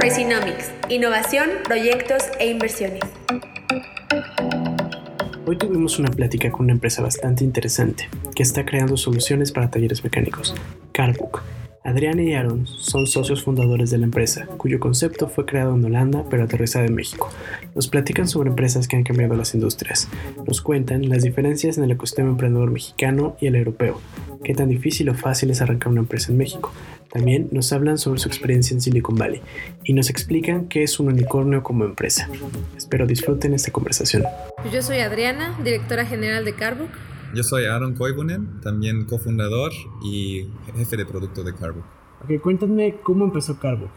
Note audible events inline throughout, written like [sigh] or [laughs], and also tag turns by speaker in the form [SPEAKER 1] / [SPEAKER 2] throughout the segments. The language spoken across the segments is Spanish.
[SPEAKER 1] Pricinomics, innovación, proyectos e inversiones.
[SPEAKER 2] Hoy tuvimos una plática con una empresa bastante interesante que está creando soluciones para talleres mecánicos, Carbook. Adriana y Aaron son socios fundadores de la empresa, cuyo concepto fue creado en Holanda pero aterrizado en México. Nos platican sobre empresas que han cambiado las industrias. Nos cuentan las diferencias en el ecosistema emprendedor mexicano y el europeo, qué tan difícil o fácil es arrancar una empresa en México. También nos hablan sobre su experiencia en Silicon Valley y nos explican qué es un unicornio como empresa. Espero disfruten esta conversación.
[SPEAKER 3] Yo soy Adriana, directora general de Carbook.
[SPEAKER 4] Yo soy Aaron Koivunen, también cofundador y jefe de producto de Carbook.
[SPEAKER 2] Ok, cuéntame cómo empezó Carbook.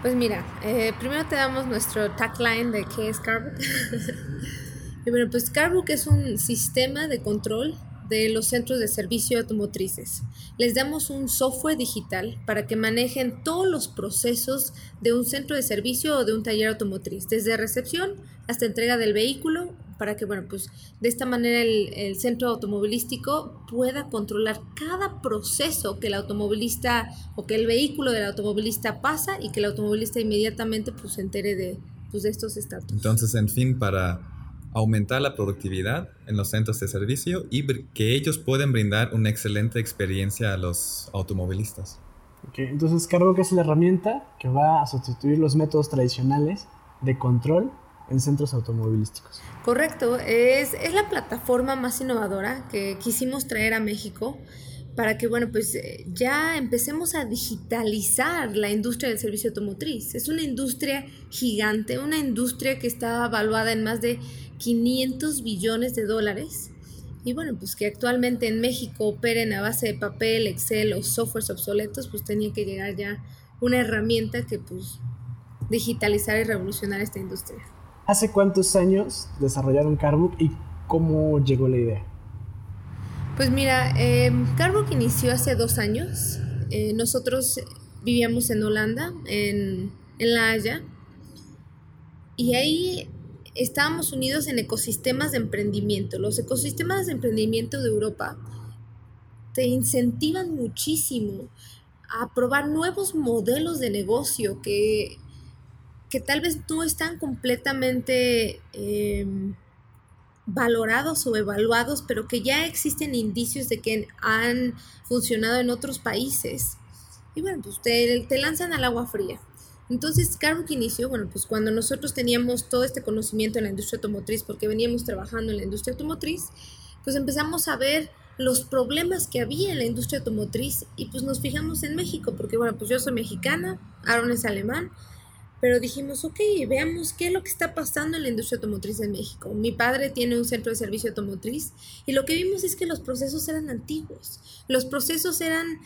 [SPEAKER 3] Pues mira, eh, primero te damos nuestro tagline de qué es Carbook. [laughs] y bueno, pues Carbook es un sistema de control de los centros de servicio automotrices. Les damos un software digital para que manejen todos los procesos de un centro de servicio o de un taller automotriz, desde recepción hasta entrega del vehículo, para que, bueno, pues de esta manera el, centro automovilístico pueda controlar cada proceso que el automovilista o que el vehículo del automovilista pasa y que el automovilista inmediatamente pues se entere de, pues, de estos estatus.
[SPEAKER 4] Entonces, en fin, para aumentar la productividad en los centros de servicio y que ellos puedan brindar una excelente experiencia a los automovilistas.
[SPEAKER 2] Okay, entonces cargo que es la herramienta que va a sustituir los métodos tradicionales de control en centros automovilísticos.
[SPEAKER 3] Correcto, es, es la plataforma más innovadora que quisimos traer a México para que, bueno, pues eh, ya empecemos a digitalizar la industria del servicio automotriz. Es una industria gigante, una industria que está evaluada en más de 500 billones de dólares. Y bueno, pues que actualmente en México operen a base de papel, Excel o softwares obsoletos, pues tenía que llegar ya una herramienta que pues digitalizar y revolucionar esta industria.
[SPEAKER 2] ¿Hace cuántos años desarrollaron Carbook y cómo llegó la idea?
[SPEAKER 3] Pues mira, eh, Carbook inició hace dos años. Eh, nosotros vivíamos en Holanda, en, en La Haya, y ahí estábamos unidos en ecosistemas de emprendimiento. Los ecosistemas de emprendimiento de Europa te incentivan muchísimo a probar nuevos modelos de negocio que, que tal vez no están completamente em, valorados o evaluados, pero que ya existen indicios de que han funcionado en otros países. Y bueno, pues te, te lanzan al agua fría. Entonces, Carbook inició, bueno, pues cuando nosotros teníamos todo este conocimiento en la industria automotriz, porque veníamos trabajando en la industria automotriz, pues empezamos a ver los problemas que había en la industria automotriz y pues nos fijamos en México, porque bueno, pues yo soy mexicana, Aaron es alemán, pero dijimos, ok, veamos qué es lo que está pasando en la industria automotriz en México. Mi padre tiene un centro de servicio automotriz y lo que vimos es que los procesos eran antiguos, los procesos eran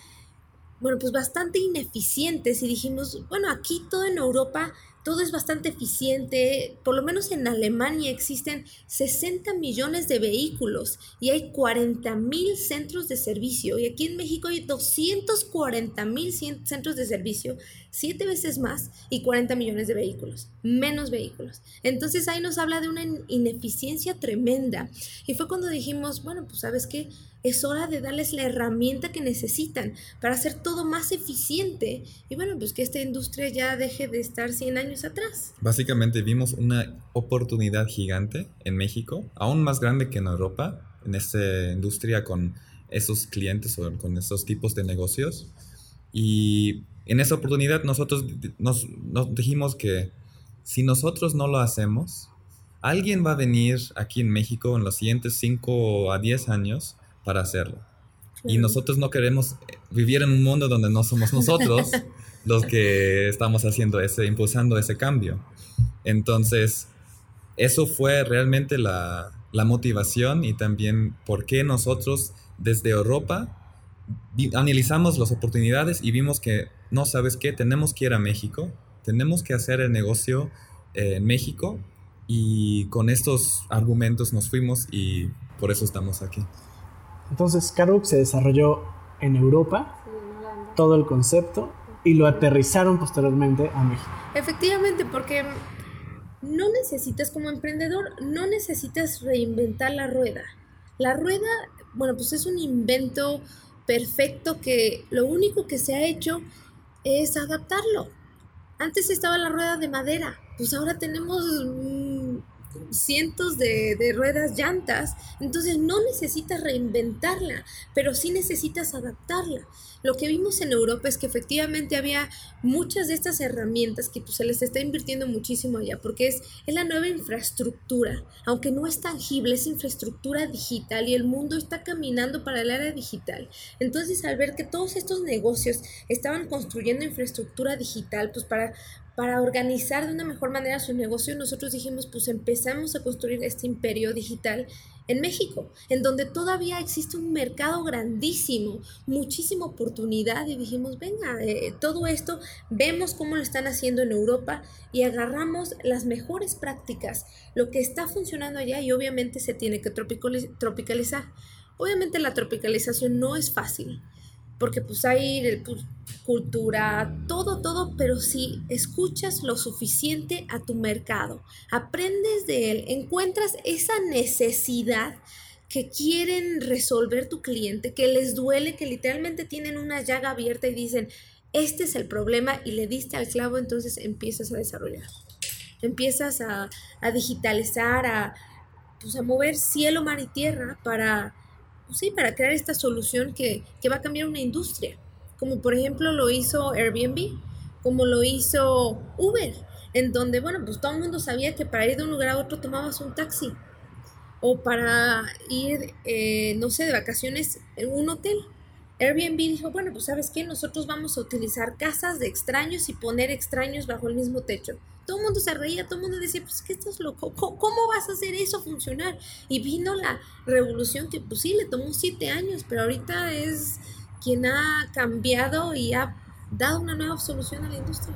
[SPEAKER 3] bueno, pues bastante ineficientes y dijimos, bueno, aquí todo en Europa, todo es bastante eficiente, por lo menos en Alemania existen 60 millones de vehículos y hay 40 mil centros de servicio y aquí en México hay 240 mil centros de servicio, siete veces más y 40 millones de vehículos, menos vehículos. Entonces ahí nos habla de una ineficiencia tremenda y fue cuando dijimos, bueno, pues sabes qué, es hora de darles la herramienta que necesitan para hacer todo más eficiente y bueno, pues que esta industria ya deje de estar 100 años atrás.
[SPEAKER 4] Básicamente vimos una oportunidad gigante en México, aún más grande que en Europa, en esta industria con esos clientes o con esos tipos de negocios. Y en esa oportunidad nosotros nos, dijimos que si nosotros no lo hacemos, alguien va a venir aquí en México en los siguientes 5 a 10 años para hacerlo. Y nosotros no queremos vivir en un mundo donde no somos nosotros [laughs] los que estamos haciendo ese, impulsando ese cambio. Entonces, eso fue realmente la, la motivación y también por qué nosotros desde Europa analizamos las oportunidades y vimos que, no sabes qué, tenemos que ir a México, tenemos que hacer el negocio eh, en México y con estos argumentos nos fuimos y por eso estamos aquí.
[SPEAKER 2] Entonces Carbook se desarrolló en Europa, todo el concepto, y lo aterrizaron posteriormente a México.
[SPEAKER 3] Efectivamente, porque no necesitas como emprendedor, no necesitas reinventar la rueda. La rueda, bueno, pues es un invento perfecto que lo único que se ha hecho es adaptarlo. antes estaba la rueda de madera, pues ahora tenemos cientos de, de, ruedas llantas, entonces no necesitas reinventarla, pero sí necesitas adaptarla. Lo que vimos en Europa es que efectivamente había muchas de estas herramientas que pues, se les está invirtiendo muchísimo allá, porque es, es la nueva infraestructura, aunque no es tangible, es infraestructura digital y el mundo está caminando para el área digital. Entonces al ver que todos estos negocios estaban construyendo infraestructura digital, pues para para organizar de una mejor manera su negocio, nosotros dijimos, pues empezamos a construir este imperio digital en México, en donde todavía existe un mercado grandísimo, muchísima oportunidad y dijimos, venga, eh, todo esto, vemos cómo lo están haciendo en Europa y agarramos las mejores prácticas, lo que está funcionando allá y obviamente se tiene que tropicalizar. Obviamente la tropicalización no es fácil, porque pues hay cultura, todo, todo, pero si escuchas lo suficiente a tu mercado, aprendes de él, encuentras esa necesidad que quieren resolver tu cliente, que les duele, que literalmente tienen una llaga abierta y dicen, este es el problema y le diste al clavo, entonces empiezas a desarrollar. Empiezas a, a digitalizar, a, pues, a mover cielo, mar y tierra para sí, para crear esta solución que, va a cambiar una industria, como por ejemplo lo hizo Airbnb, como lo hizo Uber, en donde, bueno, pues todo el mundo sabía que para ir de un lugar a otro tomabas un taxi, o para ir, eh, no sé, de vacaciones en un hotel. Airbnb dijo, bueno, pues sabes qué, nosotros vamos a utilizar casas de extraños y poner extraños bajo el mismo techo todo el mundo se reía, todo el mundo decía, pues que estás loco, ¿Cómo, vas a hacer eso funcionar? Y vino la revolución que pues sí, le tomó siete años, pero ahorita es quien ha cambiado y ha dado una nueva solución a la industria.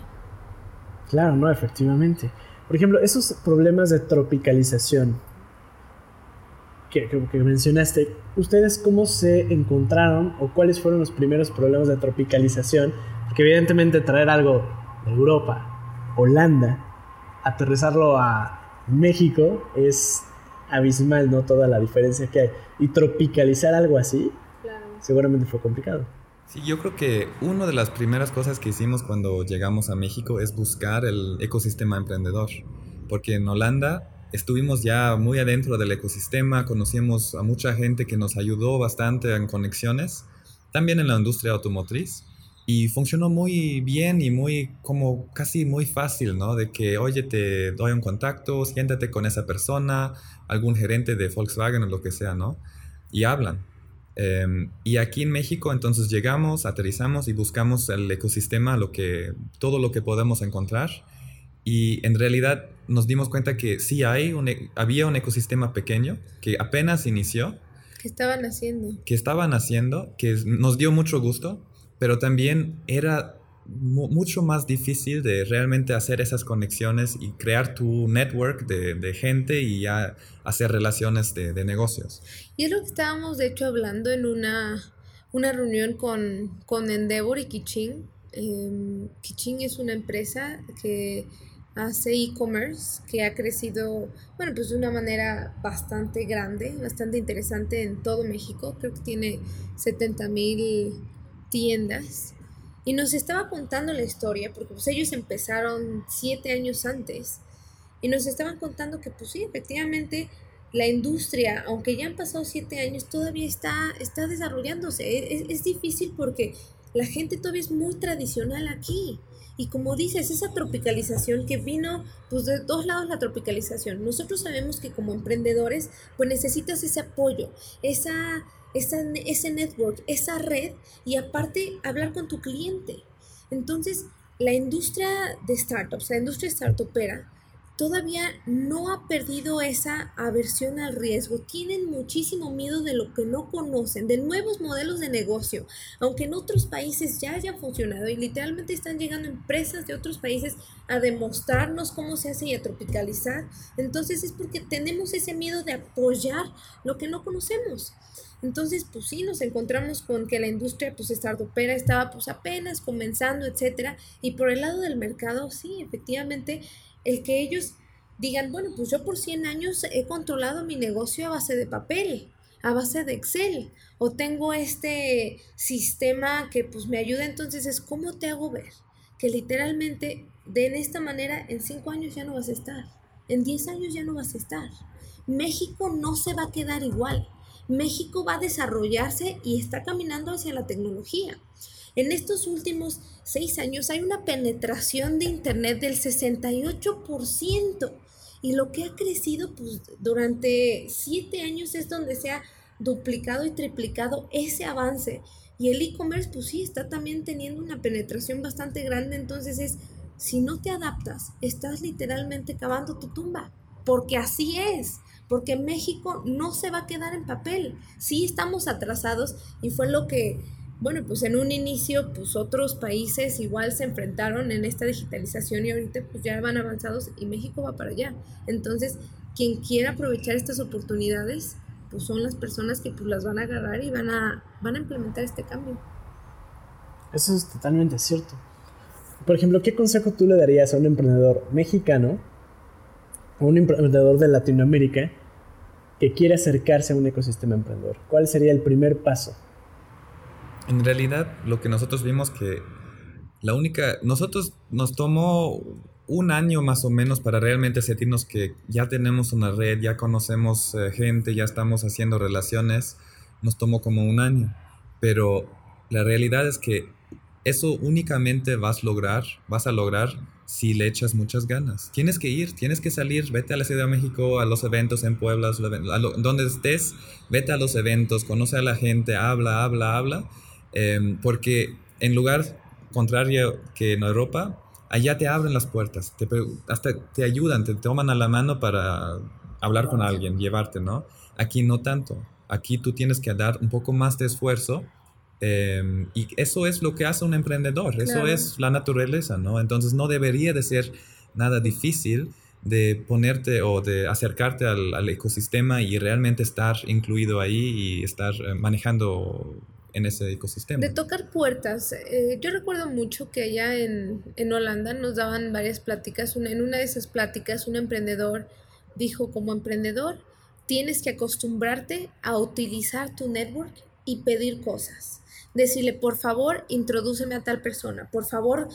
[SPEAKER 2] Claro, no, efectivamente. Por ejemplo, esos problemas de tropicalización que, que, mencionaste, ¿ustedes cómo se encontraron o cuáles fueron los primeros problemas de tropicalización? Porque evidentemente traer algo de Europa Holanda, aterrizarlo a México es abismal, ¿no? Toda la diferencia que hay. Y tropicalizar algo así, seguramente fue complicado.
[SPEAKER 4] Sí, yo creo que una de las primeras cosas que hicimos cuando llegamos a México es buscar el ecosistema emprendedor. Porque en Holanda estuvimos ya muy adentro del ecosistema, conocimos a mucha gente que nos ayudó bastante en conexiones, también en la industria automotriz. Y funcionó muy bien y muy, como casi muy fácil, ¿no? De que, oye, te doy un contacto, siéntate con esa persona, algún gerente de Volkswagen o lo que sea, ¿no? Y hablan. Em, y aquí en México, entonces llegamos, aterrizamos y buscamos el ecosistema, lo que, todo lo que podemos encontrar. Y en realidad nos dimos cuenta que sí hay un, e, había un ecosistema pequeño que apenas inició.
[SPEAKER 3] Que estaban haciendo.
[SPEAKER 4] Que estaban haciendo, que nos dio mucho gusto pero también era mucho más difícil de realmente hacer esas conexiones y crear tu network de, gente y ya hacer relaciones de, negocios.
[SPEAKER 3] Y es lo que estábamos de hecho hablando en una, una reunión con, con Endeavor y Kiching. Eh, es una empresa que hace e-commerce, que ha crecido, bueno, pues de una manera bastante grande, bastante interesante en todo México. Creo que tiene 70 mil tiendas y nos estaba contando la historia, porque pues ellos empezaron siete años antes y nos estaban contando que pues sí, efectivamente la industria, aunque ya han pasado siete años, todavía está, está desarrollándose. Es, es difícil porque la gente todavía es muy tradicional aquí. Y como dices, esa tropicalización que vino, pues de dos lados la tropicalización. Nosotros sabemos que como emprendedores, pues necesitas ese apoyo, esa ese network, esa red y aparte hablar con tu cliente. Entonces, la industria de startups, la industria startupera, todavía no ha perdido esa aversión al riesgo. Tienen muchísimo miedo de lo que no conocen, de nuevos modelos de negocio, aunque en otros países ya haya funcionado y literalmente están llegando empresas de otros países a demostrarnos cómo se hace y a tropicalizar. Entonces es porque tenemos ese miedo de apoyar lo que no conocemos. Entonces, pues sí, nos encontramos con que la industria, pues, startupera estaba, pues, apenas comenzando, etcétera. Y por el lado del mercado, sí, efectivamente, el que ellos digan, bueno, pues yo por 100 años he controlado mi negocio a base de papel, a base de Excel, o tengo este sistema que, pues, me ayuda, entonces es cómo te hago ver que literalmente de esta manera en cinco años ya no vas a estar, en diez años ya no vas a estar. México no se va a quedar igual. México va a desarrollarse y está caminando hacia la tecnología. En estos últimos seis años hay una penetración de Internet del 68% y lo que ha crecido pues, durante siete años es donde se ha duplicado y triplicado ese avance. Y el e-commerce pues sí está también teniendo una penetración bastante grande, entonces es, si no te adaptas, estás literalmente cavando tu tumba, porque así es porque México no se va a quedar en papel. Sí estamos atrasados y fue lo que bueno, pues en un inicio, pues otros países igual se enfrentaron en esta digitalización y ahorita pues ya van avanzados y México va para allá. Entonces, quien quiera aprovechar estas oportunidades, pues son las personas que pues las van a agarrar y van a, van a implementar este cambio.
[SPEAKER 2] Eso es totalmente cierto. Por ejemplo, ¿qué consejo tú le darías a un emprendedor mexicano o un emprendedor de Latinoamérica que quiere acercarse a un ecosistema emprendedor? ¿Cuál sería el primer paso?
[SPEAKER 4] En realidad, lo que nosotros vimos que la única, nosotros nos tomó un año más o menos para realmente sentirnos que ya tenemos una red, ya conocemos eh, gente, ya estamos haciendo relaciones, nos tomó como un año. Pero la realidad es que eso únicamente vas a lograr, vas a lograr si le echas muchas ganas. Tienes que ir, tienes que salir, vete a la Ciudad de México, a los eventos en Puebla, a donde estés, vete a los eventos, conoce a la gente, habla, habla, habla Em, porque en lugar contrario que en Europa, allá te abren las puertas, te, hasta te ayudan, te toman a la mano para hablar con alguien, llevarte, ¿no? Aquí no tanto. Aquí tú tienes que dar un poco más de esfuerzo em, y eso es lo que hace un emprendedor, eso es la naturaleza, ¿no? Entonces no debería de ser nada difícil de ponerte o de acercarte al, al ecosistema y realmente estar incluido ahí y estar eh, manejando en ese ecosistema.
[SPEAKER 3] De tocar puertas. Eh, yo recuerdo mucho que allá en, en Holanda nos daban varias pláticas. en una de esas pláticas un emprendedor dijo, como emprendedor, tienes que acostumbrarte a utilizar tu network y pedir cosas. Decirle, por favor, introdúceme a tal persona. Por favor,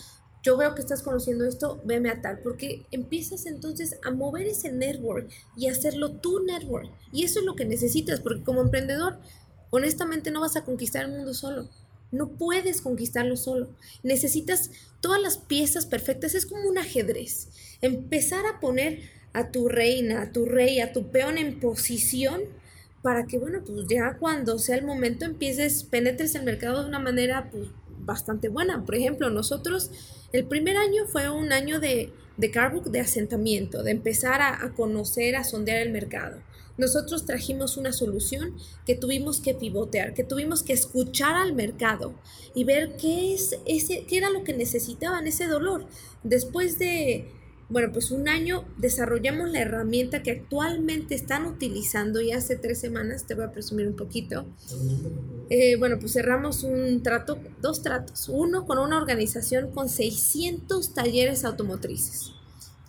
[SPEAKER 3] yo veo que estás conociendo esto, veme a tal, porque empiezas entonces a mover ese network y hacerlo tu network. Y eso es lo que necesitas, porque como emprendedor Honestamente no vas a conquistar el mundo solo. No puedes conquistarlo solo. Necesitas todas las piezas perfectas. Es como un ajedrez. Empezar a poner a tu reina, a tu rey, a tu peón en posición para que, bueno, pues ya cuando sea el momento empieces, penetres el mercado de una manera pues, bastante buena. Por ejemplo, nosotros, el primer año fue un año de, de Carbook de asentamiento, de empezar a, a conocer, a sondear el mercado nosotros trajimos una solución que tuvimos que pivotear, que tuvimos que escuchar al mercado y ver qué es ese, qué era lo que necesitaban ese dolor. Después de, bueno, pues un año desarrollamos la herramienta que actualmente están utilizando y hace tres semanas, te voy a presumir un poquito. Eh, bueno, pues cerramos un trato, dos tratos. Uno con una organización con 600 talleres automotrices.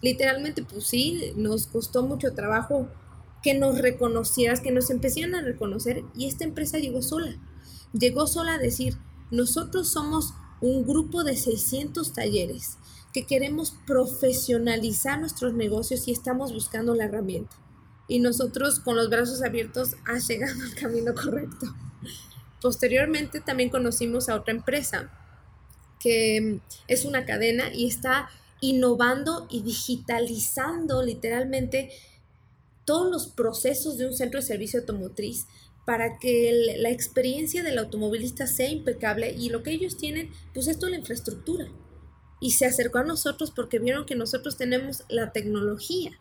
[SPEAKER 3] Literalmente, pues sí, nos costó mucho trabajo que nos reconocieras, que nos empezaran a reconocer y esta empresa llegó sola. Llegó sola a decir, nosotros somos un grupo de 600 talleres que queremos profesionalizar nuestros negocios y estamos buscando la herramienta. Y nosotros con los brazos abiertos [laughs] has llegado al camino correcto. Posteriormente también conocimos a otra empresa que es una cadena y está innovando y digitalizando literalmente todos los procesos de un centro de servicio automotriz para que la experiencia del automovilista sea impecable y lo que ellos tienen, pues es la infraestructura. Y se acercó a nosotros porque vieron que nosotros tenemos la tecnología.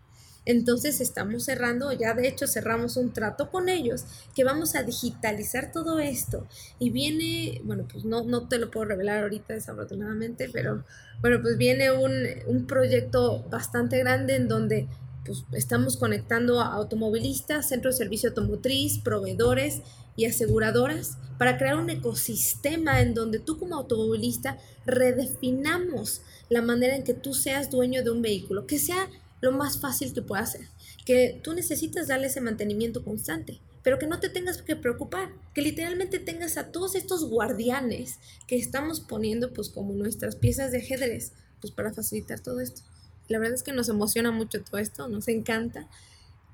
[SPEAKER 3] Entonces estamos cerrando, ya de hecho cerramos un trato con ellos, que vamos a digitalizar todo esto. Y viene, bueno, pues no, no te lo puedo revelar ahorita desafortunadamente, pero bueno, pues viene un, un proyecto bastante grande en donde pues, estamos conectando a automovilistas, centros de servicio automotriz, proveedores y aseguradoras para crear un ecosistema en donde tú como automovilista redefinamos la manera en que tú seas dueño de un vehículo, que sea lo más fácil que pueda ser, que tú necesitas darle ese mantenimiento constante, pero que no te tengas que preocupar, que literalmente tengas a todos estos guardianes que estamos poniendo pues como nuestras piezas de ajedrez, pues para facilitar todo esto. La verdad es que nos emociona mucho todo esto, nos encanta.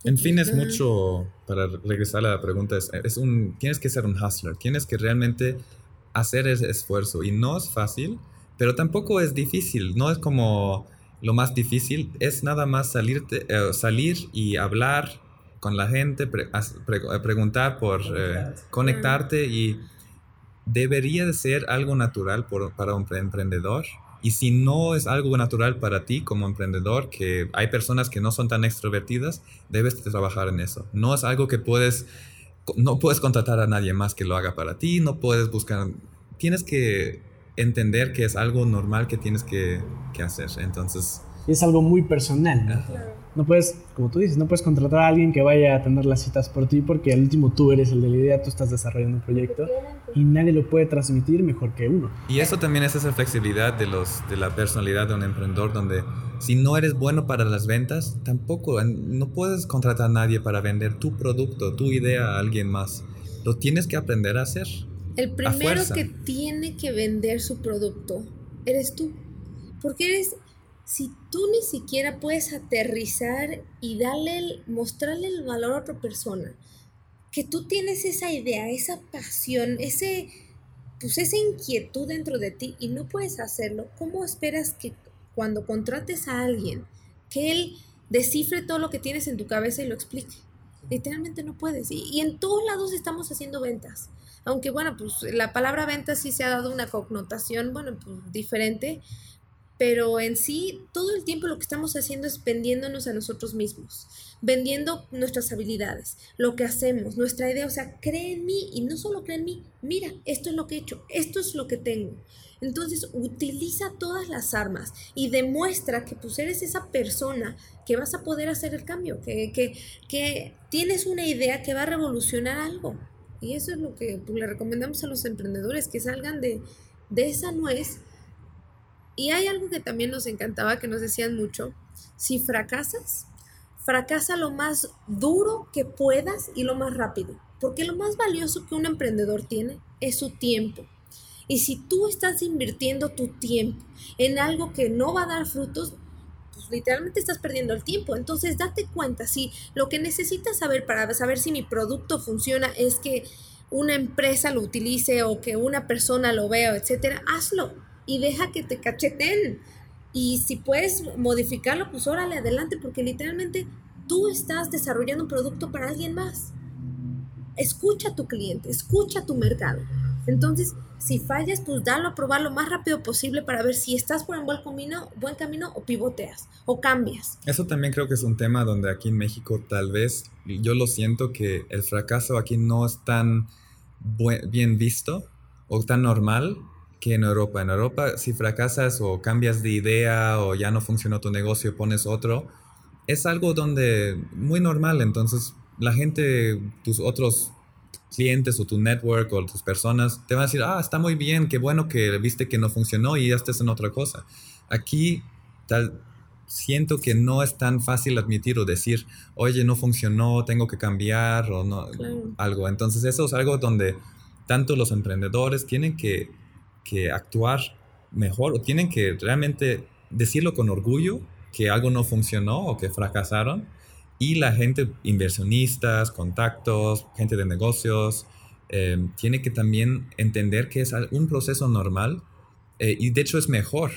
[SPEAKER 4] En fin, es mucho, para regresar a la pregunta, es, es un, tienes que ser un hustler, tienes que realmente hacer ese esfuerzo y no es fácil, pero tampoco es difícil, no es como lo más difícil, es nada más salirte, eh, salir y hablar con la gente, eh, preguntar por eh, conectarte y debería de ser algo natural para un emprendedor. Y si no es algo natural para ti como emprendedor, que hay personas que no son tan extrovertidas, debes trabajar en eso. No es algo que puedes, no puedes contratar a nadie más que lo haga para ti, no puedes buscar, tienes que entender que es algo normal que tienes que, que hacer. Entonces...
[SPEAKER 2] es algo muy personal. No puedes, como tú dices, no puedes contratar a alguien que vaya a tener las citas por ti porque al último tú eres el de la idea, tú estás desarrollando un proyecto y nadie lo puede transmitir mejor que uno.
[SPEAKER 4] Y eso también es esa flexibilidad de, los, de la personalidad de un emprendedor donde si no eres bueno para las ventas, tampoco, no puedes contratar a nadie para vender tu producto, tu idea a alguien más. Lo tienes que aprender a hacer.
[SPEAKER 3] El primero que tiene que vender su producto eres tú. Porque eres si tú ni siquiera puedes aterrizar y darle mostrarle el valor a otra persona, que tú tienes esa idea, esa pasión, ese, pues esa inquietud dentro de ti y no puedes hacerlo, ¿cómo esperas que cuando contrates a alguien, que él descifre todo lo que tienes en tu cabeza y lo explique? Literalmente no puedes. Y, y en todos lados estamos haciendo ventas. Aunque bueno, pues la palabra venta sí se ha dado una connotación, bueno, pues diferente, pero en sí todo el tiempo lo que estamos haciendo es vendiéndonos a nosotros mismos, vendiendo nuestras habilidades, lo que hacemos, nuestra idea, o sea, cree en mí y no solo cree en mí, mira, esto es lo que he hecho, esto es lo que tengo. Entonces utiliza todas las armas y demuestra que pues eres esa persona que vas a poder hacer el cambio, que, que, que tienes una idea que va a revolucionar algo. Y eso es lo que pues, le recomendamos a los emprendedores, que salgan de, de esa nuez y hay algo que también nos encantaba, que nos decían mucho, si fracasas, fracasa lo más duro que puedas y lo más rápido, porque lo más valioso que un emprendedor tiene es su tiempo. Y si tú estás invirtiendo tu tiempo en algo que no va a dar frutos, pues literalmente estás perdiendo el tiempo. Entonces date cuenta, si lo que necesitas saber para saber si mi producto funciona es que una empresa lo utilice o que una persona lo vea, etcétera, hazlo y deja que te cacheten. Y si puedes modificarlo, pues órale, adelante, porque literalmente tú estás desarrollando un producto para alguien más. Escucha a tu cliente, escucha a tu mercado. Entonces, si fallas, pues dalo a probar lo más rápido posible para ver si estás por un buen camino, buen camino o pivoteas o cambias.
[SPEAKER 4] Eso también creo que es un tema donde aquí en México tal vez yo lo siento que el fracaso aquí no es tan bien visto o tan normal que en Europa. En Europa, si fracasas o cambias de idea o ya no funcionó tu negocio, pones otro, es algo donde muy normal. Entonces, la gente, tus otros clientes o tu network o tus personas te van a decir, ah, está muy bien, qué bueno que viste que no funcionó y ya estás en otra cosa. Aquí, tal, siento que no es tan fácil admitir o decir, oye, no funcionó, tengo que cambiar o no, algo. Entonces, eso es algo donde tanto los emprendedores tienen que que actuar mejor o tienen que realmente decirlo con orgullo que algo no funcionó o que fracasaron y la gente, inversionistas, contactos, gente de negocios, eh, tiene que también entender que es un proceso normal eh, y de hecho es mejor.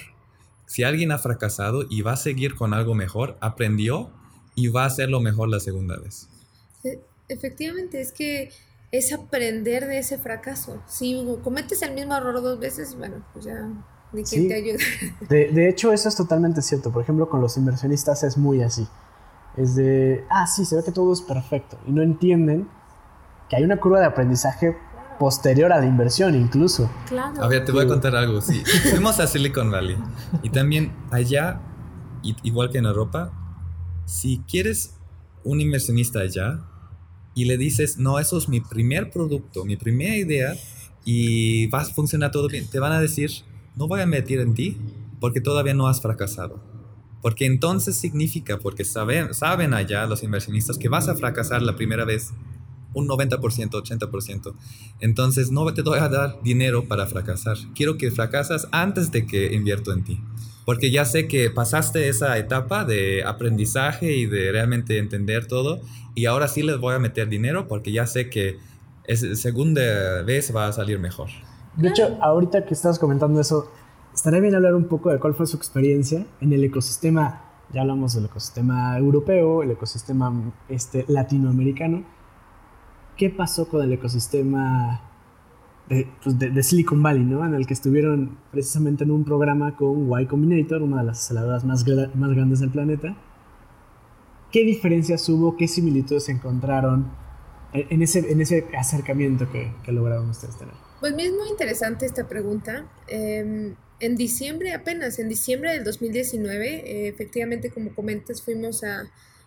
[SPEAKER 4] Si alguien ha fracasado y va a seguir con algo mejor, aprendió y va a hacerlo mejor la segunda vez.
[SPEAKER 3] E, efectivamente, es que es aprender de ese fracaso. Si cometes el mismo error dos veces, bueno, pues ya ni quien te ayude. [laughs]
[SPEAKER 2] De, de, hecho, eso es totalmente cierto. Por ejemplo, con los inversionistas es muy así. Es de, ah, sí, se ve que todo es perfecto. Y no entienden que hay una curva de aprendizaje posterior a la inversión incluso.
[SPEAKER 3] Claro.
[SPEAKER 4] A ver, te voy a contar algo. Sí, [laughs] fuimos a Silicon Valley y también allá, igual que en Europa, si quieres un inversionista allá, y le dices, no, eso es mi primer producto, mi primera idea y va a funcionar todo bien, te van a decir, no voy a meter en ti porque todavía no has fracasado. Porque entonces significa, porque saben, saben allá los inversionistas que vas a fracasar la primera vez un 90%, 80%. Entonces no te voy a dar dinero para fracasar. Quiero que fracasas antes de que invierto en ti. Porque ya sé que pasaste esa etapa de aprendizaje y de realmente entender todo. Y ahora sí les voy a meter dinero porque ya sé que es, segunda vez va a salir mejor.
[SPEAKER 2] De hecho, ahorita que estás comentando eso, estaría bien hablar un poco de cuál fue su experiencia en el ecosistema, ya hablamos del ecosistema europeo, el ecosistema este, latinoamericano. ¿Qué pasó con el ecosistema de, pues de, Silicon Valley, ¿no? En el que estuvieron precisamente en un programa con Y Combinator, una de las aceleradoras más, más grandes del planeta. ¿Qué diferencias hubo? ¿Qué similitudes encontraron en ese, en ese acercamiento que, que lograron ustedes tener?
[SPEAKER 3] Pues es muy interesante esta pregunta. Em, en diciembre, apenas en diciembre del 2019, eh, efectivamente, como comentas, fuimos a,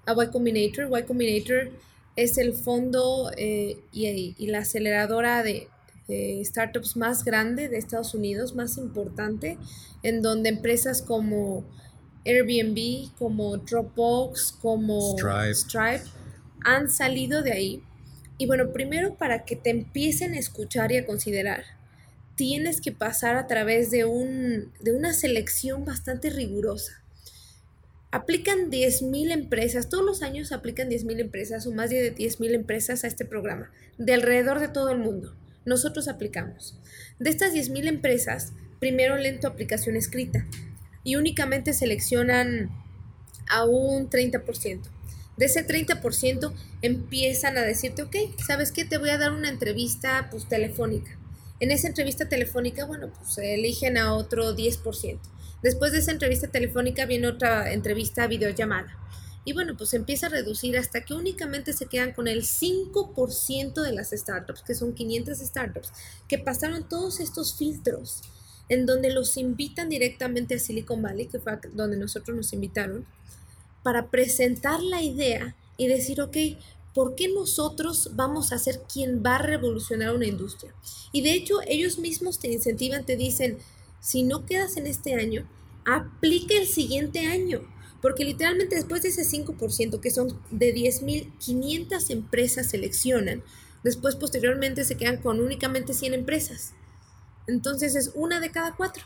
[SPEAKER 3] Y Combinator. Y Combinator es el fondo eh, y, la aceleradora de, startups más grande de Estados Unidos, más importante, en donde empresas como Airbnb, como Dropbox, como Stripe han salido de ahí. Y bueno, primero para que te empiecen a escuchar y a considerar tienes que pasar a través de, un, de una selección bastante rigurosa. Aplican 10.000 empresas, todos los años aplican 10.000 empresas o más de 10.000 empresas a este programa, de alrededor de todo el mundo. Nosotros aplicamos. De estas 10.000 empresas, primero leen tu aplicación escrita y únicamente seleccionan a un 30%. De ese 30% empiezan a decirte, ok, ¿sabes qué? Te voy a dar una entrevista pues, telefónica. En esa entrevista telefónica, bueno, pues eligen a otro 10%. Después de esa entrevista telefónica viene otra entrevista videollamada. Y bueno, pues empieza a reducir hasta que únicamente se quedan con el 5% de las startups, que son 500 startups, que pasaron todos estos filtros en donde los invitan directamente a Silicon Valley, que fue donde nosotros nos invitaron, para presentar la idea y decir, ok, ¿por qué nosotros vamos a ser quien va a revolucionar una industria? Y de hecho, ellos mismos te incentivan, te dicen, si no quedas en este año, aplica el siguiente año. Porque literalmente después de ese 5%, que son de 10.500 empresas seleccionan, después posteriormente se quedan con únicamente 100 empresas. Entonces es una de cada cuatro.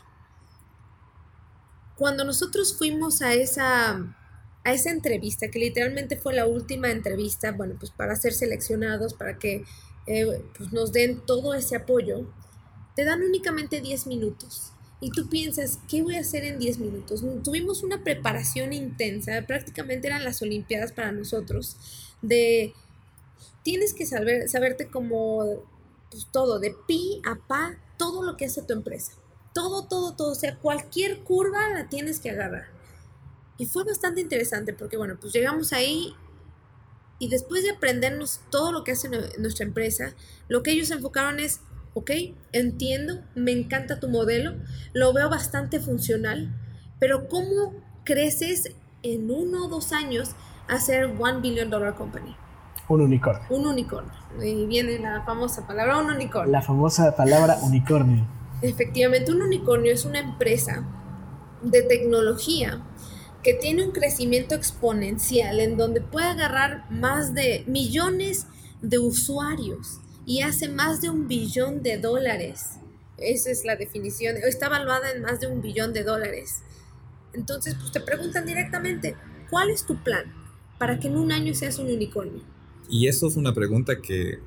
[SPEAKER 3] Cuando nosotros fuimos a esa a esa entrevista, que literalmente fue la última entrevista, bueno, pues para ser seleccionados, para que eh, pues nos den todo ese apoyo, te dan únicamente 10 minutos. Y tú piensas, ¿qué voy a hacer en 10 minutos? Tuvimos una preparación intensa, prácticamente eran las Olimpiadas para nosotros, de tienes que saber, saberte como pues, todo, de pi a pa, todo lo que hace tu empresa. Todo, todo, todo. O sea, cualquier curva la tienes que agarrar. Y fue bastante interesante porque, bueno, pues llegamos ahí y después de aprendernos todo lo que hace nuestra empresa, lo que ellos enfocaron es, ok, entiendo, me encanta tu modelo, lo veo bastante funcional, pero ¿cómo creces en uno o dos años a ser one billion dollar company?
[SPEAKER 2] Un unicornio.
[SPEAKER 3] Un unicornio. Y viene la famosa palabra un unicornio.
[SPEAKER 2] La famosa palabra unicornio.
[SPEAKER 3] Efectivamente, un unicornio es una empresa de tecnología que tiene un crecimiento exponencial en donde puede agarrar más de millones de usuarios y hace más de un billón de dólares. Esa es la definición. Está evaluada en más de un billón de dólares. Entonces, pues te preguntan directamente, ¿cuál es tu plan para que en un año seas un unicornio?
[SPEAKER 4] Y eso es una pregunta que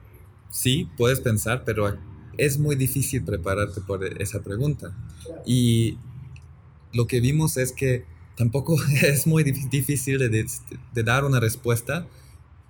[SPEAKER 4] sí puedes pensar, pero es muy difícil prepararte por esa pregunta. Y lo que vimos es que tampoco [laughs] es muy difícil de, dar una respuesta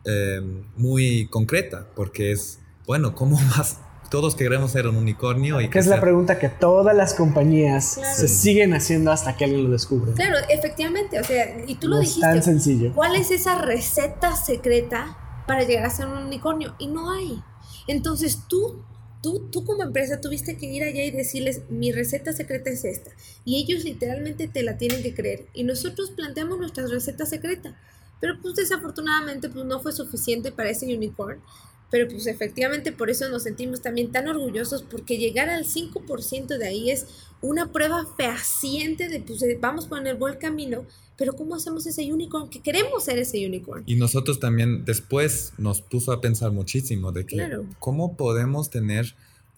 [SPEAKER 4] eh, muy concreta, porque es, bueno, ¿cómo [laughs] más? Todos queremos ser un unicornio. Y
[SPEAKER 2] que, es la pregunta que todas las compañías se siguen haciendo hasta que alguien lo descubre.
[SPEAKER 3] Claro, efectivamente, o sea, y tú lo dijiste.
[SPEAKER 2] tan sencillo.
[SPEAKER 3] ¿Cuál es esa receta secreta para llegar a ser un unicornio? Y no hay. Entonces tú Tú, tú como empresa tuviste que ir allá y decirles, mi receta secreta es esta. Y ellos literalmente te la tienen que creer. Y nosotros planteamos nuestra receta secreta. Pero pues desafortunadamente pues no fue suficiente para ese unicorn. Pero pues efectivamente por eso nos sentimos también tan orgullosos porque llegar al 5% de ahí es una prueba fehaciente de pues vamos por el buen camino, pero ¿cómo hacemos ese unicorn? Que queremos ser ese unicorn.
[SPEAKER 4] Y nosotros también después nos puso a pensar muchísimo de que cómo podemos tener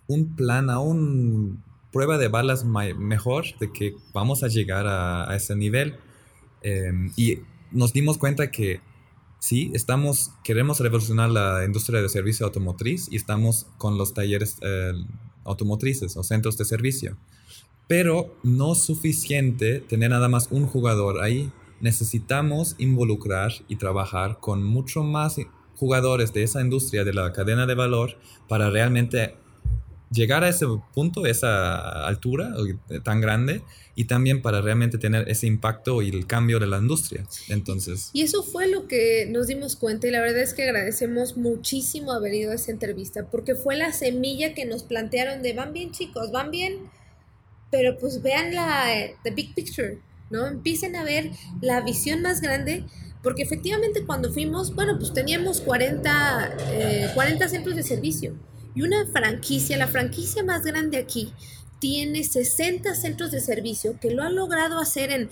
[SPEAKER 4] un plan, aún prueba de balas mejor de que vamos a llegar a, ese nivel. Em, y nos dimos cuenta que sí, estamos, queremos revolucionar la industria de servicio automotriz y estamos con los talleres eh, automotrices o centros de servicio. Pero no es suficiente tener nada más un jugador ahí. Necesitamos involucrar y trabajar con mucho más jugadores de esa industria, de la cadena de valor, para realmente llegar a ese punto, esa altura tan grande y también para realmente tener ese impacto y el cambio de la industria. Entonces.
[SPEAKER 3] Y eso fue lo que nos dimos cuenta y la verdad es que agradecemos muchísimo haber ido a esa entrevista porque fue la semilla que nos plantearon de van bien chicos, van bien, pero pues vean la the big picture, ¿no? Empiecen a ver la visión más grande porque efectivamente cuando fuimos, bueno, pues teníamos 40, 40 eh, centros de servicio y una franquicia, la franquicia más grande aquí, tiene 60 centros de servicio que lo ha logrado hacer en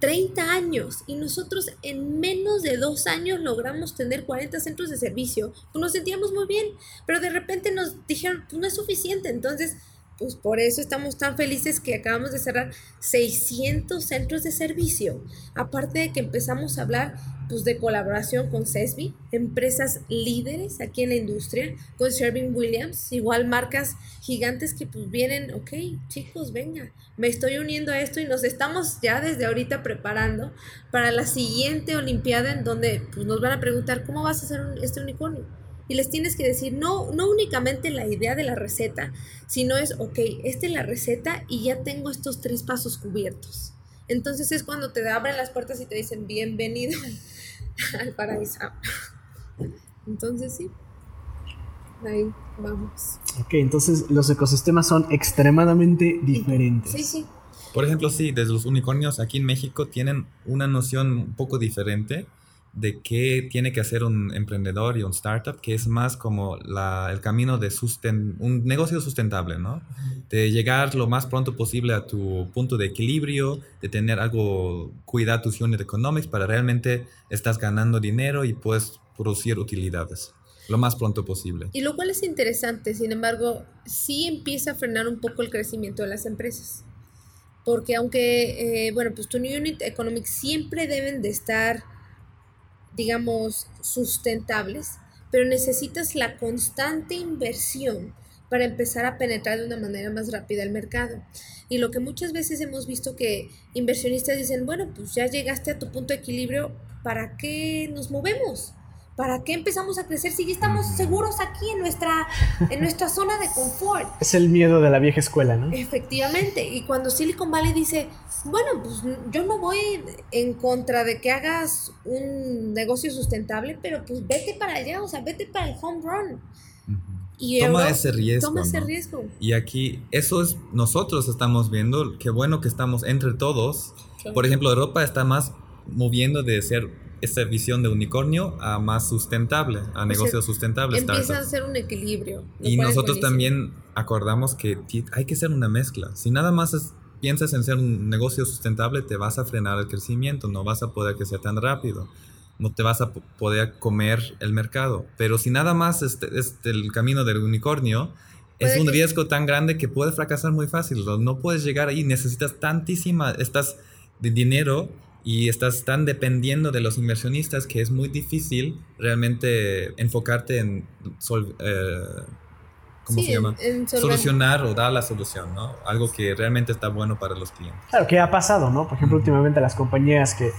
[SPEAKER 3] 30 años. Y nosotros en menos de dos años logramos tener 40 centros de servicio, nos sentíamos muy bien, pero de repente nos dijeron, pues no es suficiente, entonces pues por eso estamos tan felices que acabamos de cerrar 600 centros de servicio. Aparte de que empezamos a hablar pues, de colaboración con CESBI, empresas líderes aquí en la industria, con Sherwin Williams, igual marcas gigantes que pues vienen, ok, chicos, venga, me estoy uniendo a esto y nos estamos ya desde ahorita preparando para la siguiente Olimpiada en donde pues, nos van a preguntar, ¿cómo vas a hacer este unicornio? Y les tienes que decir no, no únicamente la idea de la receta, sino es, ok, esta es la receta y ya tengo estos tres pasos cubiertos. Entonces es cuando te abren las puertas y te dicen bienvenido [laughs] al paraíso. Entonces sí, ahí vamos.
[SPEAKER 2] Ok, entonces los ecosistemas son extremadamente diferentes.
[SPEAKER 3] Sí, sí.
[SPEAKER 4] Por ejemplo, sí, desde los unicornios aquí en México tienen una noción un poco diferente de qué tiene que hacer un emprendedor y un startup, que es más como el camino de un negocio sustentable, ¿no? De llegar lo más pronto posible a tu punto de equilibrio, de tener algo, cuidar tus unit economics para realmente estás ganando dinero y puedes producir utilidades lo más pronto posible.
[SPEAKER 3] Y lo cual es interesante, sin embargo, sí empieza a frenar un poco el crecimiento de las empresas. Porque aunque, eh, bueno, pues tu unit economics siempre deben de estar digamos, sustentables, pero necesitas la constante inversión para empezar a penetrar de una manera más rápida el mercado. Y lo que muchas veces hemos visto que inversionistas dicen, bueno, pues ya llegaste a tu punto de equilibrio, ¿para qué nos movemos? ¿Para qué empezamos a crecer si ya estamos seguros aquí en nuestra, en nuestra zona de confort?
[SPEAKER 2] Es el miedo de la vieja escuela, ¿no?
[SPEAKER 3] Efectivamente. Y cuando Silicon Valley dice, bueno, pues yo no voy en contra de que hagas un negocio sustentable, pero pues vete para allá, o sea, vete para el home run.
[SPEAKER 4] Y toma ese riesgo.
[SPEAKER 3] Toma ese riesgo.
[SPEAKER 4] Y aquí, eso es, nosotros estamos viendo, qué bueno que estamos entre todos. Por ejemplo, Europa está más moviendo de ser esa visión de unicornio a más sustentable, a negocios sustentables.
[SPEAKER 3] Empieza a ser un equilibrio.
[SPEAKER 4] Y nosotros también acordamos que hay que ser una mezcla. Si nada más piensas en ser un negocio sustentable, te vas a frenar el crecimiento, no vas a poder crecer tan rápido, no te vas a poder comer el mercado. Pero si nada más es, es el camino del unicornio, es un riesgo tan grande que puede fracasar muy fácil. No puedes llegar ahí, necesitas tantísima, estás de dinero y estás tan dependiendo de los inversionistas que es muy difícil realmente enfocarte en eh, ¿cómo se llama? solucionar o dar la solución, ¿no? Algo que realmente está bueno para los clientes.
[SPEAKER 2] Claro, ¿qué ha pasado, no? Por ejemplo, últimamente las compañías que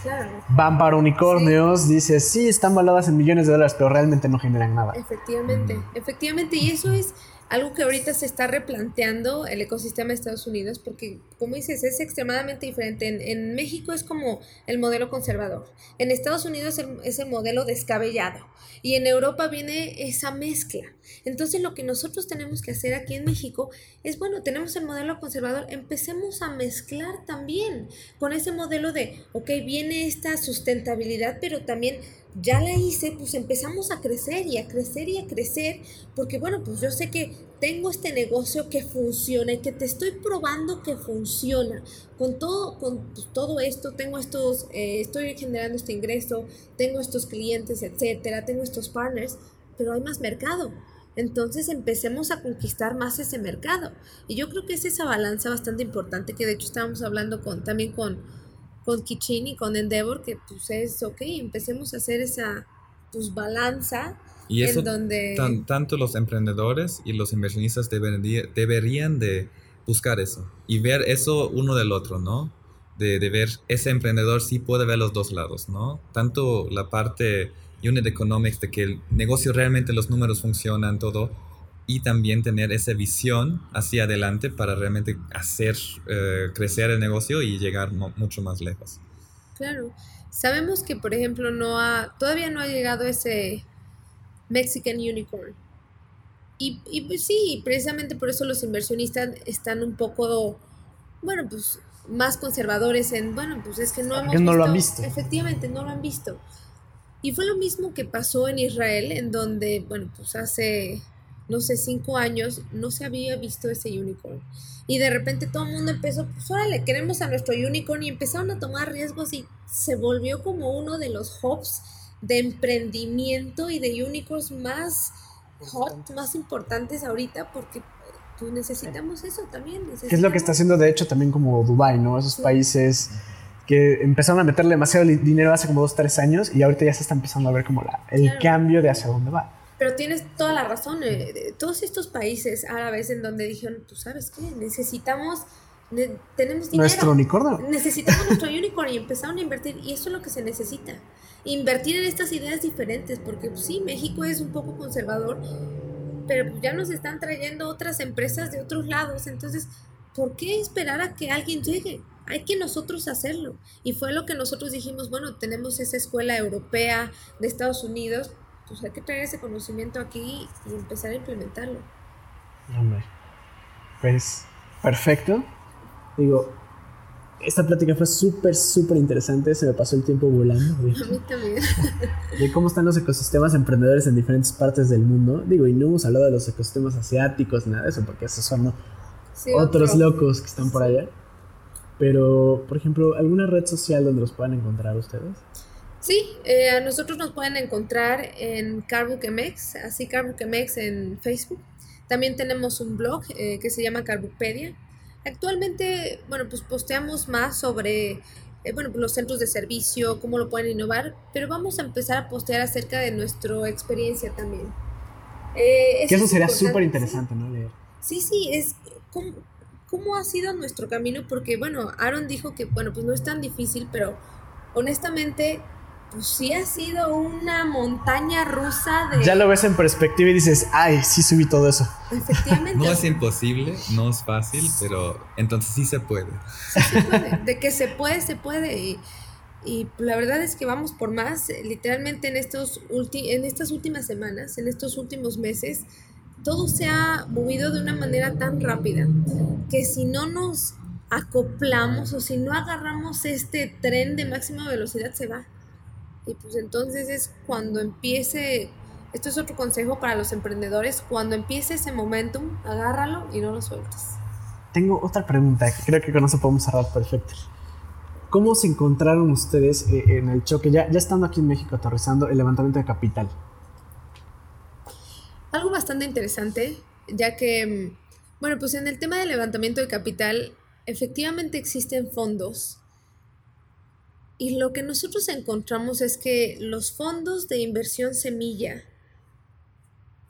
[SPEAKER 2] van para unicornios, sí. dices, sí, están valoradas en millones de dólares, pero realmente no generan nada.
[SPEAKER 3] Efectivamente, efectivamente, y eso es algo que ahorita se está replanteando el ecosistema de Estados Unidos, porque como dices, es extremadamente diferente. En, México es como el modelo conservador, en Estados Unidos es el modelo descabellado y en Europa viene esa mezcla. Entonces lo que nosotros tenemos que hacer aquí en México es, bueno, tenemos el modelo conservador, empecemos a mezclar también con ese modelo de, ok, viene esta sustentabilidad, pero también ya la hice, pues empezamos a crecer y a crecer y a crecer, porque bueno, pues yo sé que tengo este negocio que funciona y que te estoy probando que funciona. Con todo, con pues, todo esto, tengo estos, eh, estoy generando este ingreso, tengo estos clientes, etcétera, tengo estos partners, pero hay más mercado. Entonces empecemos a conquistar más ese mercado. Y yo creo que es esa balanza bastante importante que de hecho estábamos hablando con, también con, con Kichin y con Endeavor, que pues es, ok, empecemos a hacer esa pues balanza.
[SPEAKER 4] Y eso,
[SPEAKER 3] en donde...
[SPEAKER 4] tanto los emprendedores y los inversionistas deberían, deberían de buscar eso y ver eso uno del otro, ¿no? De, de ver ese emprendedor sí puede ver los dos lados, ¿no? Tanto la parte unit economics, de que el negocio realmente los números funcionan, todo, y también tener esa visión hacia adelante para realmente hacer eh, crecer el negocio y llegar mucho más lejos.
[SPEAKER 3] Claro. Sabemos que, por ejemplo, no ha, todavía no ha llegado ese Mexican Unicorn. Y, y pues sí, precisamente por eso los inversionistas están un poco, bueno, pues más conservadores en, bueno, pues es que no hemos
[SPEAKER 2] no lo han visto.
[SPEAKER 3] Efectivamente, no lo han visto. Y fue lo mismo que pasó en Israel, en donde, bueno, pues hace, no sé, cinco años no se había visto ese unicorn. Y de repente todo el mundo empezó, pues órale, queremos a nuestro unicorn y empezaron a tomar riesgos y se volvió como uno de los hubs de emprendimiento y de unicorns más hot, más importantes ahorita porque pues, necesitamos eso también.
[SPEAKER 2] ¿Qué es lo que está haciendo de hecho también como Dubai, ¿no? Esos países que empezaron a meterle demasiado dinero hace como dos, tres años y ahorita ya se está empezando a ver como la, el cambio de hacia dónde va.
[SPEAKER 3] Pero tienes toda la razón. Eh, todos estos países árabes en donde dijeron, tú sabes qué, necesitamos, tenemos dinero.
[SPEAKER 2] Nuestro unicornio.
[SPEAKER 3] Necesitamos nuestro [laughs] unicornio y empezaron a invertir. Y eso es lo que se necesita. Invertir en estas ideas diferentes, porque pues, sí, México es un poco conservador, pero pues, ya nos están trayendo otras empresas de otros lados. Entonces, ¿por qué esperar a que alguien llegue? hay que nosotros hacerlo. Y fue lo que nosotros dijimos, bueno, tenemos esa escuela europea de Estados Unidos, pues hay que traer ese conocimiento aquí y empezar a implementarlo.
[SPEAKER 2] Hombre, pues perfecto. Digo, esta plática fue súper, súper interesante, se me pasó el tiempo volando.
[SPEAKER 3] A mí también. [laughs]
[SPEAKER 2] De cómo están los ecosistemas emprendedores en diferentes partes del mundo. Digo, y no hemos hablado de los ecosistemas asiáticos, nada de eso, porque esos son otros locos que están por allá. Pero, por ejemplo, ¿alguna red social donde los puedan encontrar ustedes?
[SPEAKER 3] Sí, eh, a nosotros nos pueden encontrar en CarbookMX, así CarbookMX en Facebook. También tenemos un blog eh, que se llama Carbookpedia. Actualmente, bueno, pues posteamos más sobre eh, bueno, los centros de servicio, cómo lo pueden innovar, pero vamos a empezar a postear acerca de nuestra experiencia también.
[SPEAKER 2] que eso sería súper interesante, ¿no? Leer.
[SPEAKER 3] Sí, sí, es como, cómo ha sido nuestro camino, porque bueno, Aaron dijo que bueno, pues no es tan difícil, pero honestamente, pues sí ha sido una montaña rusa de...
[SPEAKER 2] Ya lo ves en perspectiva y dices, ay, sí subí todo eso.
[SPEAKER 3] Efectivamente.
[SPEAKER 4] no es imposible, no es fácil, pero entonces sí se puede.
[SPEAKER 3] se puede. De que se puede, se puede. Y, y la verdad es que vamos por más. Literalmente en, estos en estas últimas semanas, en estos últimos meses, todo se ha movido de una manera tan rápida que si no nos acoplamos o si no agarramos este tren de máxima velocidad se va. Y pues entonces es cuando empiece, esto es otro consejo para los emprendedores, cuando empiece ese momentum, agárralo y no lo sueltes.
[SPEAKER 2] Tengo otra pregunta, creo que con eso podemos cerrar perfecto. ¿Cómo se encontraron ustedes eh, en el choque, ya, ya estando aquí en México, aterrizando el levantamiento de capital?
[SPEAKER 3] Algo bastante interesante, ya que, mm, bueno, pues en el tema del levantamiento de capital, efectivamente existen fondos. Y lo que nosotros encontramos es que los fondos de inversión semilla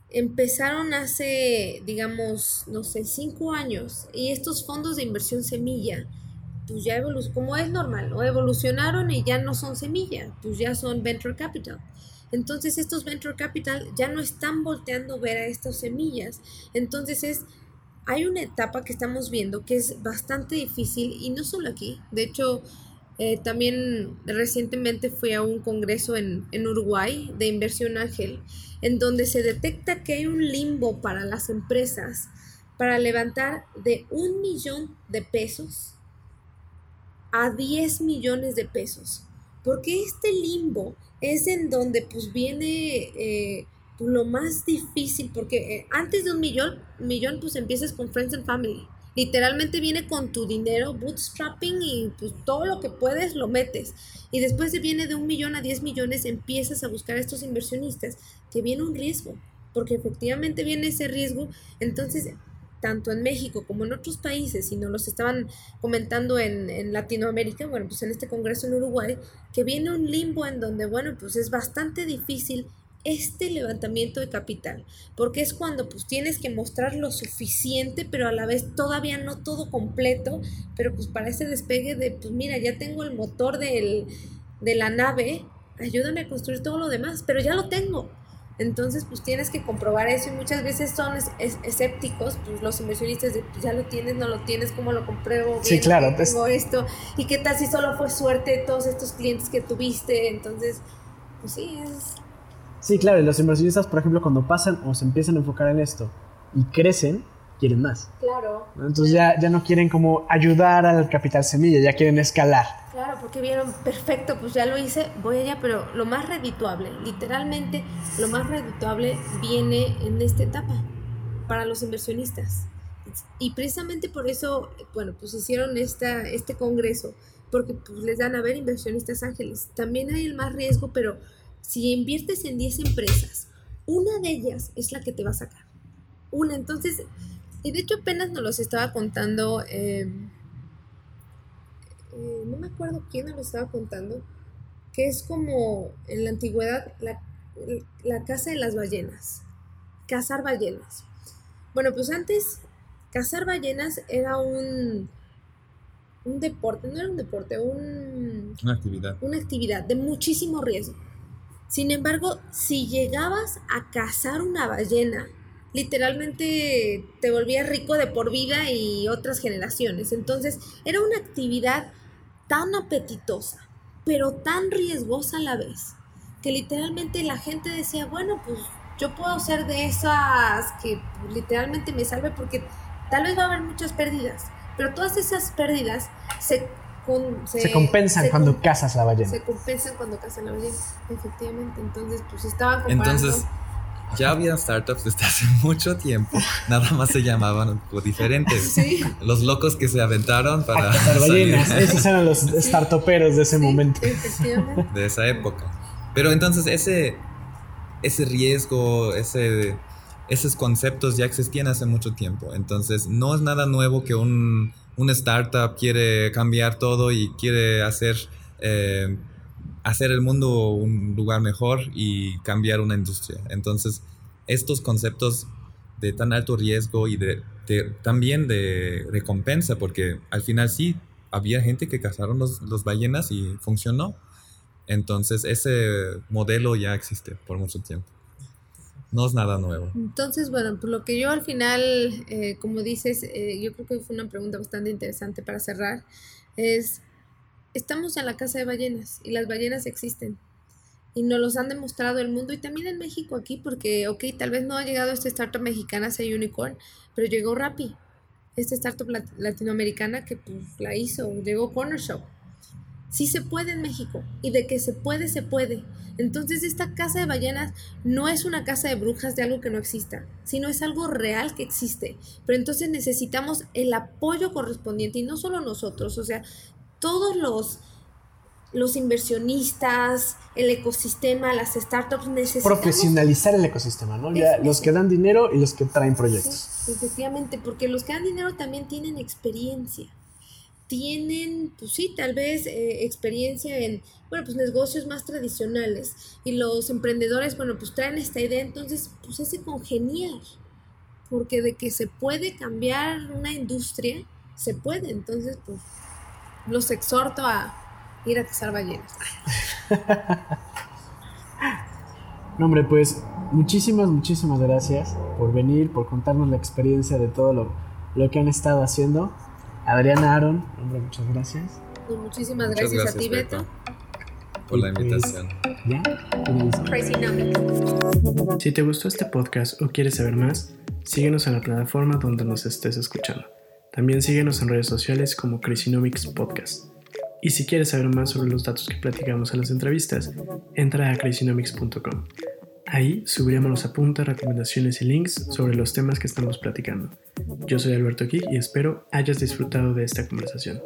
[SPEAKER 3] empezaron hace, digamos, no sé, cinco años. Y estos fondos de inversión semilla, pues ya evolucionaron, como es normal, ¿no? Evolucionaron y ya no son semilla, pues ya son venture capital. Entonces estos venture capital ya no están volteando a ver a estas semillas. Entonces es, hay una etapa que estamos viendo que es bastante difícil y no solo aquí. De hecho, eh, también recientemente fui a un congreso en, en Uruguay de inversión ángel, en donde se detecta que hay un limbo para las empresas para levantar de un millón de pesos a 10 millones de pesos Porque este limbo es en donde pues viene eh, lo más difícil, porque eh, antes de un millón, millón pues empiezas con Friends and Family. Literalmente viene con tu dinero, bootstrapping y pues todo lo que puedes lo metes. Y después de viene de un millón a 10 millones empiezas a buscar a estos inversionistas, que viene un riesgo, porque efectivamente viene ese riesgo. Entonces, tanto en México como en otros países, y nos los estaban comentando en, en Latinoamérica, bueno, pues en este congreso en Uruguay, que viene un limbo en donde, bueno, pues es bastante difícil este levantamiento de capital, porque es cuando pues tienes que mostrar lo suficiente, pero a la vez todavía no todo completo, pero pues para ese despegue de, pues mira, ya tengo el motor del, de la nave, ayúdame a construir todo lo demás, pero ya lo tengo. Entonces, pues tienes que comprobar eso y muchas veces son escépticos, pues los inversionistas de, pues, ya lo tienes, no lo tienes, ¿cómo lo compruebo?
[SPEAKER 2] Sí, claro.
[SPEAKER 3] Pues tengo esto, ¿y qué tal si solo fue suerte todos estos clientes que tuviste? Entonces, pues sí, es
[SPEAKER 2] Sí, claro, y los inversionistas, por ejemplo, cuando pasan o se empiezan a enfocar en esto y crecen, quieren más.
[SPEAKER 3] Claro.
[SPEAKER 2] Entonces ya, ya no quieren como ayudar al capital semilla, ya quieren escalar.
[SPEAKER 3] Claro, porque vieron, perfecto, pues ya lo hice, voy allá, pero lo más redituable, literalmente, lo más redituable viene en esta etapa para los inversionistas. Y precisamente por eso, bueno, pues hicieron esta, este congreso, porque pues les dan a ver inversionistas ángeles. También hay el más riesgo, pero si inviertes en 10 empresas, una de ellas es la que te va a sacar. Una, entonces, y de hecho apenas nos los estaba contando, em, eh, no me acuerdo quién nos lo estaba contando, que es como en la antigüedad la, la casa de las ballenas, cazar ballenas. Bueno, pues antes cazar ballenas era un, un deporte, no era un deporte, un,
[SPEAKER 4] una actividad.
[SPEAKER 3] Una actividad de muchísimo riesgo. Sin embargo, si llegabas a cazar una ballena, literalmente te volvías rico de por vida y otras generaciones. Entonces, era una actividad tan apetitosa, pero tan riesgosa a la vez, que literalmente la gente decía, bueno, pues yo puedo ser de esas que literalmente me salve porque tal vez va a haber muchas pérdidas, pero todas esas pérdidas se
[SPEAKER 2] se, compensan cuando cazas la ballena.
[SPEAKER 3] Se compensan cuando cazas la ballena, efectivamente. Entonces, pues estaban comparando.
[SPEAKER 4] Entonces, ya había startups desde hace [laughs] mucho tiempo, nada más se llamaban diferentes. Los locos que se aventaron para
[SPEAKER 2] cazar ballenas. Esos eran los [laughs] startuperos de ese momento.
[SPEAKER 3] Efectivamente.
[SPEAKER 4] De esa época. Pero entonces ese, ese riesgo, ese, esos conceptos ya existían hace mucho tiempo. Entonces no es nada nuevo que un una startup quiere cambiar todo y quiere hacer, eh, hacer el mundo un lugar mejor y cambiar una industria. Entonces, estos conceptos de tan alto riesgo y de, también de recompensa, porque al final sí, había gente que cazaron los, los ballenas y funcionó. Entonces, ese modelo ya existe por mucho tiempo. No es nada nuevo.
[SPEAKER 3] Entonces, bueno, por lo que yo al final, eh, como dices, eh, yo creo que fue una pregunta bastante interesante para cerrar, es, estamos en la casa de ballenas y las ballenas existen y nos los han demostrado el mundo y también en México aquí, porque, ok, tal vez no ha llegado esta startup mexicana, sea Unicorn, pero llegó Rappi, esta startup latinoamericana que pues, la hizo, llegó Corner Shop. Sí se puede en México y de que se puede, se puede. Entonces esta casa de ballenas no es una casa de brujas de algo que no exista, sino es algo real que existe. Pero entonces necesitamos el apoyo correspondiente y no solo nosotros, o sea, todos los los inversionistas, el ecosistema, las startups necesitan
[SPEAKER 2] profesionalizar el ecosistema, ¿no? Ya, los que dan dinero y los que traen proyectos.
[SPEAKER 3] efectivamente, porque los que dan dinero también tienen experiencia tienen, pues sí, tal vez eh, experiencia en, bueno, pues negocios más tradicionales y los emprendedores, bueno, pues traen esta idea, entonces, pues ese congeniar, porque de que se puede cambiar una industria, se puede, entonces, pues los exhorto a ir a cazar ballenas. [laughs]
[SPEAKER 2] no, hombre, pues muchísimas, muchísimas gracias por venir, por contarnos la experiencia de todo lo, lo que han estado haciendo. Adriana Aaron, hombre, muchas gracias.
[SPEAKER 3] Pues muchísimas gracias, a ti, Beto.
[SPEAKER 4] Por la pues, invitación.
[SPEAKER 2] ¿Ya?
[SPEAKER 1] Crazy
[SPEAKER 2] Si te gustó este podcast o quieres saber más, síguenos en la plataforma donde nos estés escuchando. También síguenos en redes sociales como Crazynomics Podcast.
[SPEAKER 5] Y si quieres saber más sobre los datos que platicamos en las entrevistas, entra a crazynomics.com. Ahí subiremos los apuntes, recomendaciones y links sobre los temas que estamos platicando. Yo soy Alberto Kik y espero hayas disfrutado de esta conversación.